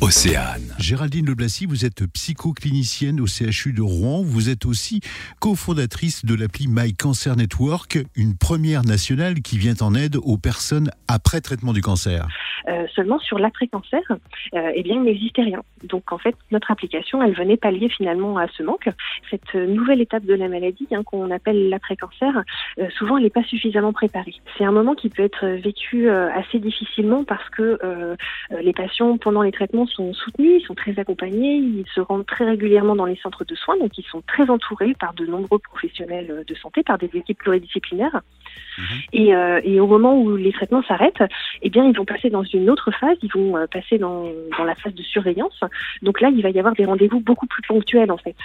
Océane. Géraldine Leblassi, vous êtes psychoclinicienne au CHU de Rouen. Vous êtes aussi cofondatrice de l'appli My Cancer Network, une première nationale qui vient en aide aux personnes après traitement du cancer. Euh, seulement sur l'après-cancer, euh, eh bien, il n'existait rien. Donc, en fait, notre application, elle venait pallier finalement à ce manque. Cette nouvelle étape de la maladie, hein, qu'on appelle l'après-cancer, euh, souvent, elle n'est pas suffisamment préparée. C'est un moment qui peut être vécu assez difficilement parce que les patients, pendant les traitements, sont soutenus, ils sont très accompagnés, ils se rendent très régulièrement dans les centres de soins, donc ils sont très entourés par de nombreux professionnels de santé, par des équipes pluridisciplinaires. Et, et, au moment où les traitements s'arrêtent, eh bien, ils vont passer dans une autre phase, ils vont euh, passer dans, dans, la phase de surveillance. Donc là, il va y avoir des rendez-vous beaucoup plus ponctuels en fait,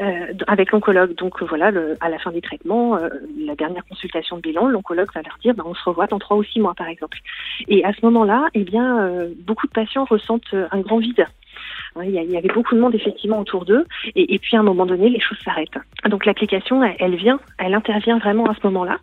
euh, avec l'oncologue. Donc voilà, le, à la fin des traitements, euh, la dernière consultation de bilan, l'oncologue va leur dire, ben, on se revoit dans trois ou six mois par exemple. Et à ce moment-là, eh bien, euh, beaucoup de patients ressentent un grand vide il y, avait beaucoup de monde effectivement autour d'eux, et, puis à un moment donné, les choses s'arrêtent. Donc l'application, elle, vient, elle intervient vraiment à ce moment-là,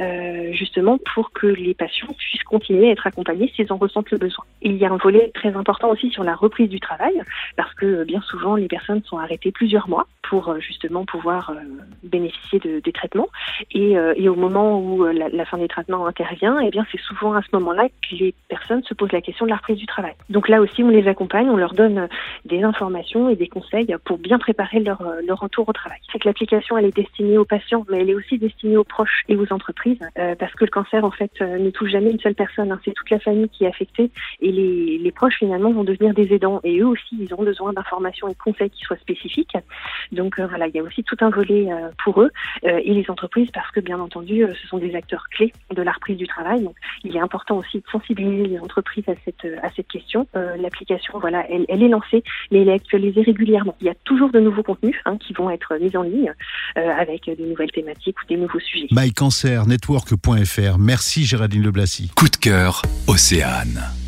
euh, justement pour que les patients puissent continuer à être accompagnés s'ils en ressentent le besoin. il y a un volet très important aussi sur la reprise du travail, parce que bien souvent les personnes sont arrêtées plusieurs mois pour euh, justement pouvoir euh, bénéficier de, des traitements. Et, et, au moment où la, la, fin des traitements intervient, eh bien c'est souvent à ce moment-là que les personnes se posent la question de la reprise du travail. Donc là aussi, on les accompagne, on leur donne des informations et des conseils pour bien préparer leur, leur retour au travail. C'est que l'application, elle est destinée aux patients, mais elle est aussi destinée aux proches et aux entreprises, euh, parce que le cancer, en fait, euh, ne touche jamais une seule personne. Hein. C'est toute la famille qui est affectée, et les, les proches, finalement, vont devenir des aidants. Et eux aussi, ils ont besoin d'informations et de conseils qui soient spécifiques. Donc euh, voilà, il y a aussi tout un volet pour eux et les entreprises, parce que bien entendu, ce sont des acteurs clés de la reprise du travail. Donc il est important aussi de sensibiliser les entreprises à cette à cette question. L'application, voilà, elle, elle est lancée mais elle est actualisée régulièrement. Il y a toujours de nouveaux contenus hein, qui vont être mis en ligne euh, avec des nouvelles thématiques ou des nouveaux sujets. MyCancerNetwork.fr. Merci Géraldine Leblassi. Coup de cœur, Océane.